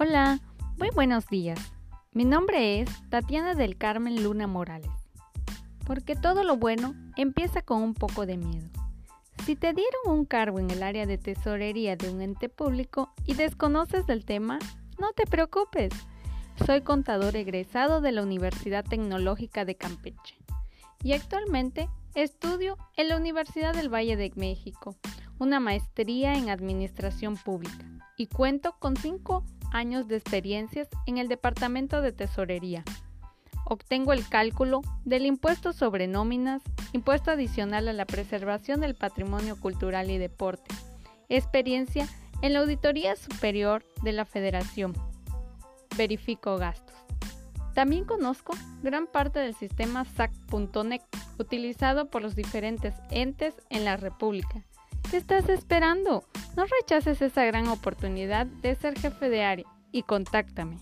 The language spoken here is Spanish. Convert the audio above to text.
Hola, muy buenos días. Mi nombre es Tatiana del Carmen Luna Morales. Porque todo lo bueno empieza con un poco de miedo. Si te dieron un cargo en el área de tesorería de un ente público y desconoces del tema, no te preocupes. Soy contador egresado de la Universidad Tecnológica de Campeche y actualmente estudio en la Universidad del Valle de México, una maestría en Administración Pública y cuento con cinco años de experiencias en el Departamento de Tesorería. Obtengo el cálculo del impuesto sobre nóminas, impuesto adicional a la preservación del patrimonio cultural y deporte, experiencia en la Auditoría Superior de la Federación. Verifico gastos. También conozco gran parte del sistema SAC.NET utilizado por los diferentes entes en la República. ¿Qué estás esperando? No rechaces esa gran oportunidad de ser jefe de área y contáctame.